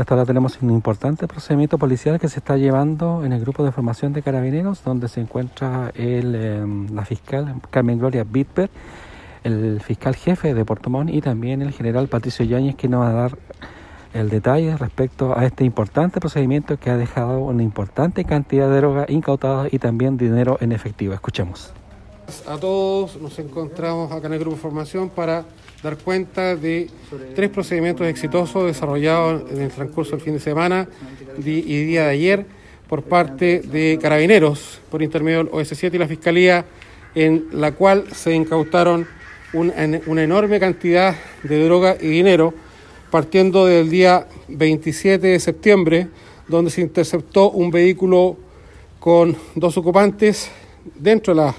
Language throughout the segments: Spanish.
Hasta ahora tenemos un importante procedimiento policial que se está llevando en el grupo de formación de carabineros, donde se encuentra el, em, la fiscal Carmen Gloria Bitber, el fiscal jefe de Puerto Montt y también el general Patricio Yáñez, que nos va a dar el detalle respecto a este importante procedimiento que ha dejado una importante cantidad de droga incautada y también dinero en efectivo. Escuchemos. A todos. Nos encontramos acá en el grupo formación para dar cuenta de tres procedimientos exitosos desarrollados en el transcurso del fin de semana y día de ayer por parte de carabineros por intermedio del OS7 y la Fiscalía, en la cual se incautaron una enorme cantidad de droga y dinero, partiendo del día 27 de septiembre, donde se interceptó un vehículo con dos ocupantes dentro de,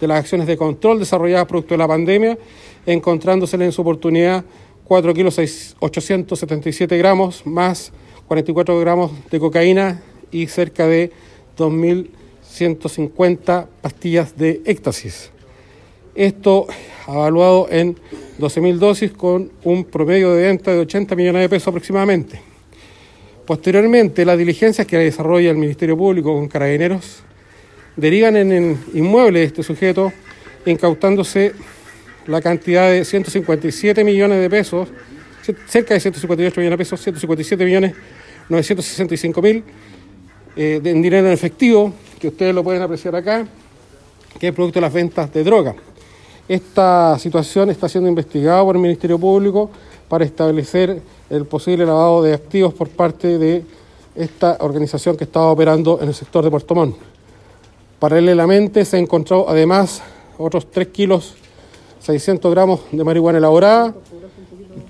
de las acciones de control desarrolladas producto de la pandemia encontrándosele en su oportunidad 4 kilos 877 gramos más 44 gramos de cocaína y cerca de 2.150 pastillas de éxtasis. Esto evaluado en 12.000 dosis con un promedio de venta de 80 millones de pesos aproximadamente. Posteriormente, las diligencias que desarrolla el Ministerio Público con carabineros derivan en el inmueble de este sujeto incautándose la cantidad de 157 millones de pesos, cerca de 158 millones de pesos, 157 millones 965 mil eh, en dinero en efectivo, que ustedes lo pueden apreciar acá, que es producto de las ventas de droga. Esta situación está siendo investigada por el Ministerio Público para establecer el posible lavado de activos por parte de esta organización que estaba operando en el sector de Puerto Montt. Paralelamente se encontró además otros 3 kilos 600 gramos de marihuana elaborada,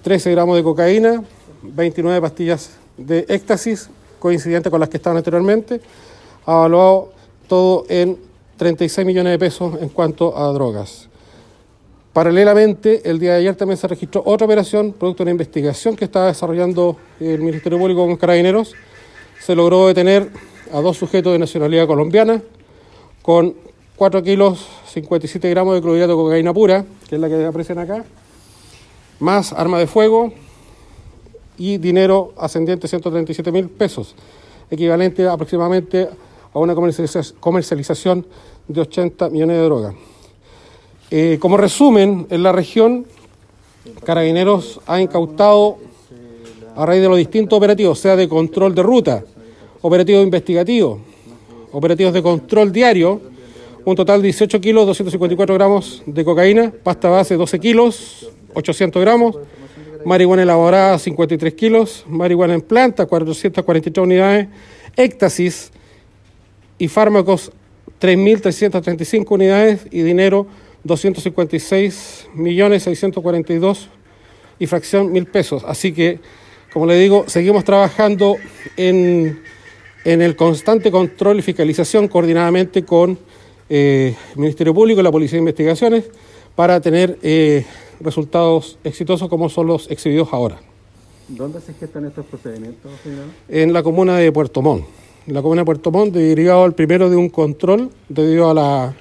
13 gramos de cocaína, 29 pastillas de éxtasis, coincidentes con las que estaban anteriormente, evaluado todo en 36 millones de pesos en cuanto a drogas. Paralelamente, el día de ayer también se registró otra operación, producto de una investigación que estaba desarrollando el Ministerio Público con carabineros. Se logró detener a dos sujetos de nacionalidad colombiana con 4 kilos 57 gramos de clorhidrato de cocaína pura, que es la que aprecian acá, más arma de fuego y dinero ascendiente 137 mil pesos, equivalente aproximadamente a una comercialización de 80 millones de drogas. Eh, como resumen, en la región, Carabineros ha incautado a raíz de los distintos operativos, sea de control de ruta, operativos investigativos, operativos de control diario, un total de 18 kilos, 254 gramos de cocaína, pasta base 12 kilos, 800 gramos, marihuana elaborada 53 kilos, marihuana en planta 443 unidades, éxtasis y fármacos 3.335 unidades y dinero 256 millones 642 y fracción mil pesos. Así que, como le digo, seguimos trabajando en, en el constante control y fiscalización coordinadamente con eh, Ministerio Público, la Policía de Investigaciones, para tener eh, resultados exitosos como son los exhibidos ahora. ¿Dónde se gestan estos procedimientos, señor? En la comuna de Puerto Montt. En la comuna de Puerto Montt, derivado al primero de un control, debido a, la,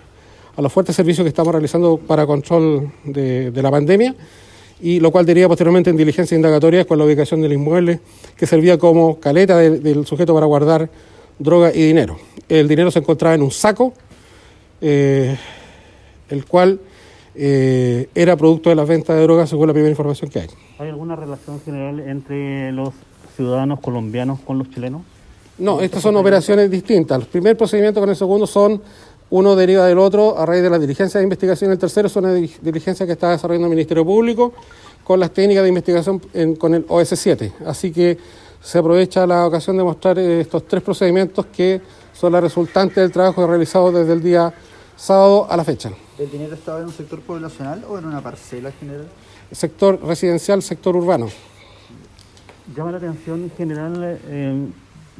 a los fuertes servicios que estamos realizando para control de, la pandemia, y lo cual deriva posteriormente en diligencias indagatorias con la ubicación del inmueble, que servía como caleta del sujeto para guardar droga y dinero. El dinero se encontraba en un saco eh, el cual eh, era producto de las ventas de drogas según la primera información que hay. ¿Hay alguna relación general entre los ciudadanos colombianos con los chilenos? No, estas son operaciones distintas. El primer procedimiento con el segundo son uno deriva del otro a raíz de la diligencia de investigación. El tercero es una diligencia que está desarrollando el Ministerio Público con las técnicas de investigación con el OS7. Así que se aprovecha la ocasión de mostrar eh, estos tres procedimientos que son la resultante del trabajo realizado desde el día sábado a la fecha. ¿El dinero estaba en un sector poblacional o en una parcela general? Sector residencial, sector urbano. Llama la atención en general, eh,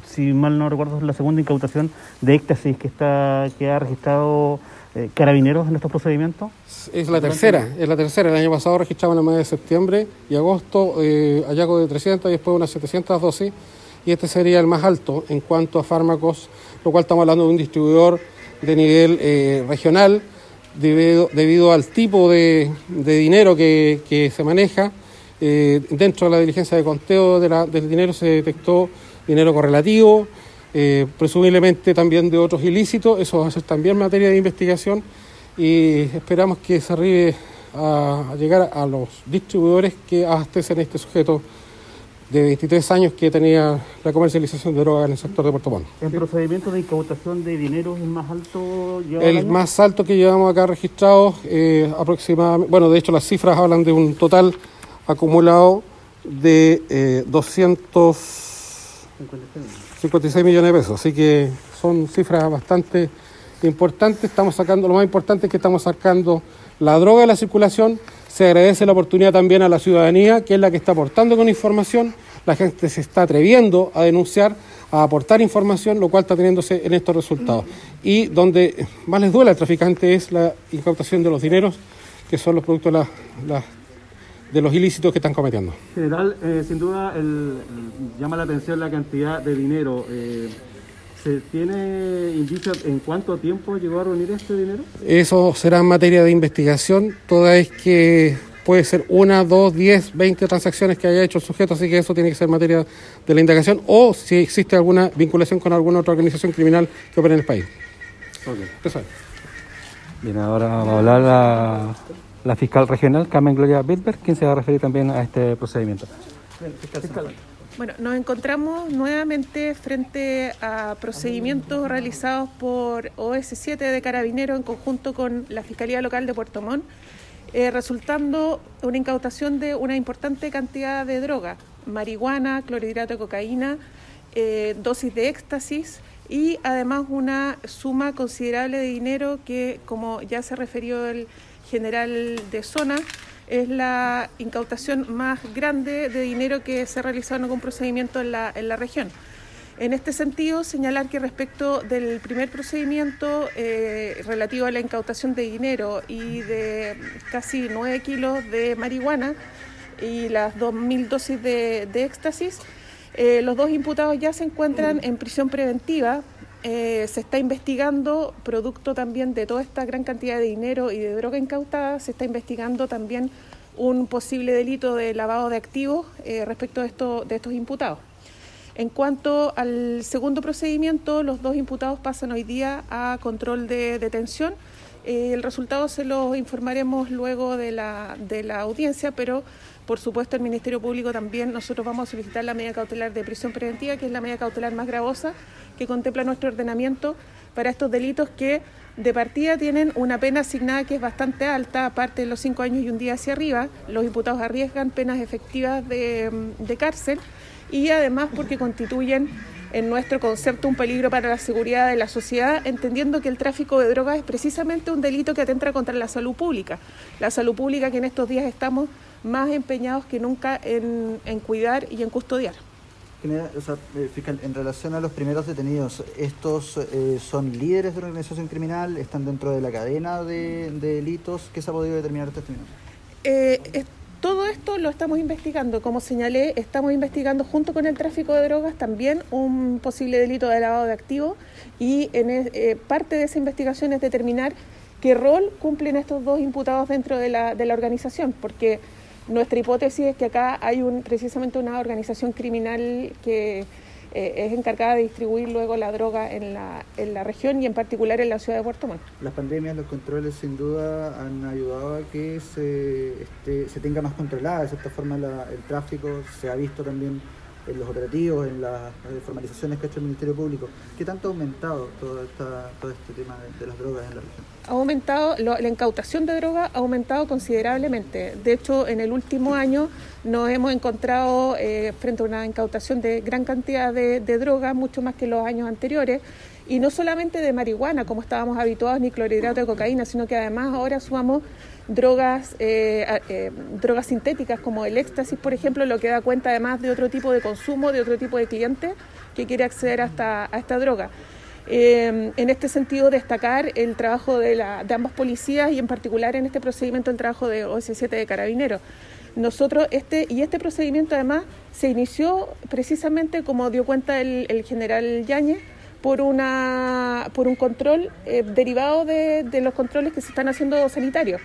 si mal no recuerdo, la segunda incautación de éxtasis que, está, que ha registrado eh, carabineros en estos procedimientos. Es la tercera, es la tercera. El año pasado registraban el mes de septiembre y agosto eh, hallazgo de 300 y después unas 700 dosis y este sería el más alto en cuanto a fármacos, lo cual estamos hablando de un distribuidor de nivel eh, regional debido, debido, al tipo de, dinero que, se maneja Eh, dentro de la diligencia de conteo de la- del dinero se detectó dinero correlativo, eh, presumiblemente también de otros ilícitos, eso va a ser también materia de investigación y esperamos que se arribe a, a llegar a los distribuidores que abastecen a este sujeto de 23 años que tenía la comercialización de drogas en el sector de Puerto Montt. ¿El procedimiento de incautación de dinero es más alto? El año? más alto que llevamos acá registrado, eh, aproximadamente, bueno, de hecho las cifras hablan de un total acumulado de eh, 256 millones de pesos, así que son cifras bastante importantes. Estamos sacando, lo más importante es que estamos sacando la droga de la circulación. Se agradece la oportunidad también a la ciudadanía, que es la que está aportando con información. La gente se está atreviendo a denunciar, a aportar información, lo cual está teniéndose en estos resultados. Y donde más les duele al traficante es la incautación de los dineros, que son los productos de, la- de los ilícitos que están cometiendo. General, eh, sin duda el- llama la atención la cantidad de dinero. eh, ¿Se tiene indicios en cuánto tiempo llegó a reunir este dinero? Eso será materia de investigación, toda vez que puede ser una, dos, diez, veinte transacciones que haya hecho el sujeto, así que eso tiene que ser materia de la indagación o si existe alguna vinculación con alguna otra organización criminal que opera en el país. Eso es. Bien, ahora va a hablar la, la fiscal regional, Carmen Gloria Bilberg, quien se va a referir también a este procedimiento. Bueno, nos encontramos nuevamente frente a procedimientos realizados por OS7 de Carabineros en conjunto con la Fiscalía Local de Puerto Montt, eh, resultando una incautación de una importante cantidad de droga, marihuana, clorhidrato de cocaína, eh, dosis de éxtasis y además una suma considerable de dinero que, como ya se refirió el general de zona, es la incautación más grande de dinero que se ha realizado en algún procedimiento en la, en la región. En este sentido, señalar que respecto del primer procedimiento eh, relativo a la incautación de dinero y de casi 9 kilos de marihuana y las 2.000 dosis de, de éxtasis, eh, los dos imputados ya se encuentran en prisión preventiva. Eh, se está investigando, producto también de toda esta gran cantidad de dinero y de droga incautada, se está investigando también un posible delito de lavado de activos eh, respecto de, esto, de estos imputados. En cuanto al segundo procedimiento, los dos imputados pasan hoy día a control de detención. Eh, el resultado se lo informaremos luego de la, de la audiencia, pero por supuesto el Ministerio Público también nosotros vamos a solicitar la medida cautelar de prisión preventiva, que es la medida cautelar más gravosa que contempla nuestro ordenamiento para estos delitos que de partida tienen una pena asignada que es bastante alta, aparte de los cinco años y un día hacia arriba. Los imputados arriesgan penas efectivas de, de cárcel y además porque constituyen en nuestro concepto un peligro para la seguridad de la sociedad, entendiendo que el tráfico de drogas es precisamente un delito que atenta contra la salud pública. La salud pública que en estos días estamos más empeñados que nunca en, en cuidar y en custodiar. General, o sea, eh, fiscal, en relación a los primeros detenidos, ¿estos eh, son líderes de una organización criminal? ¿Están dentro de la cadena de, de delitos? ¿Qué se ha podido determinar hasta este minuto? Eh, todo esto lo estamos investigando. Como señalé, estamos investigando junto con el tráfico de drogas también un posible delito de lavado de activos y en eh, parte de esa investigación es determinar qué rol cumplen estos dos imputados dentro de la, de la organización, porque nuestra hipótesis es que acá hay un, precisamente una organización criminal que eh, es encargada de distribuir luego la droga en la, en la región y en particular en la ciudad de Puerto Montt. Las pandemias, los controles sin duda han ayudado a que se, este, se tenga más controlada de cierta forma la- el tráfico, se ha visto también en los operativos, en las formalizaciones que ha hecho el Ministerio Público. ¿Qué tanto ha aumentado todo, esta, todo este tema de, las drogas en la región? ha aumentado, lo- la incautación de droga ha aumentado considerablemente. De hecho, en el último año nos hemos encontrado eh, frente a una incautación de gran cantidad de, de droga, mucho más que los años anteriores, y no solamente de marihuana, como estábamos habituados, ni clorhidrato de cocaína, sino que además ahora sumamos drogas, eh, eh, drogas sintéticas como el éxtasis, por ejemplo, lo que da cuenta además de otro tipo de consumo, de otro tipo de cliente que quiere acceder a esta, a esta droga. Eh, en este sentido, destacar el trabajo de, la, de ambas policías y en particular en este procedimiento el trabajo de OS7 de Carabineros. Nosotros, este, y este procedimiento además se inició precisamente, como dio cuenta el, el general Yáñez, por, una, por un control eh, derivado de, de los controles que se están haciendo sanitarios.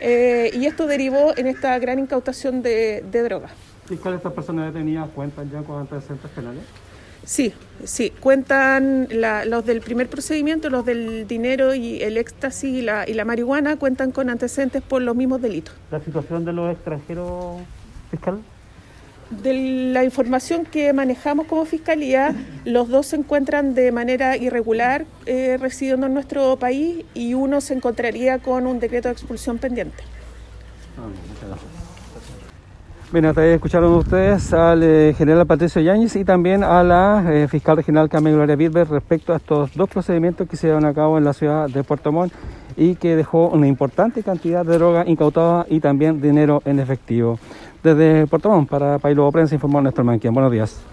eh, y esto derivó en esta gran incautación de, de drogas. Fiscal, estas personas detenidas cuentan ya con antecedentes penales? Sí, sí, cuentan la- los del primer procedimiento, los del dinero y el éxtasis y la, y la marihuana, cuentan con antecedentes por los mismos delitos. la situación de los extranjeros, fiscal. De la información que manejamos como fiscalía, los dos se encuentran de manera irregular eh, residiendo en nuestro país y uno se encontraría con un decreto de expulsión pendiente. Bien, hasta ahí escucharon ustedes al eh, general Patricio Yáñez y también a la eh, fiscal regional Carmen Gloria Bitber respecto a estos dos procedimientos que se llevan a cabo en la ciudad de Puerto Montt y que dejó una importante cantidad de droga incautada y también dinero en efectivo. Desde Puerto Montt, para Pailo Prensa, informó Néstor Manquien. Buenos días.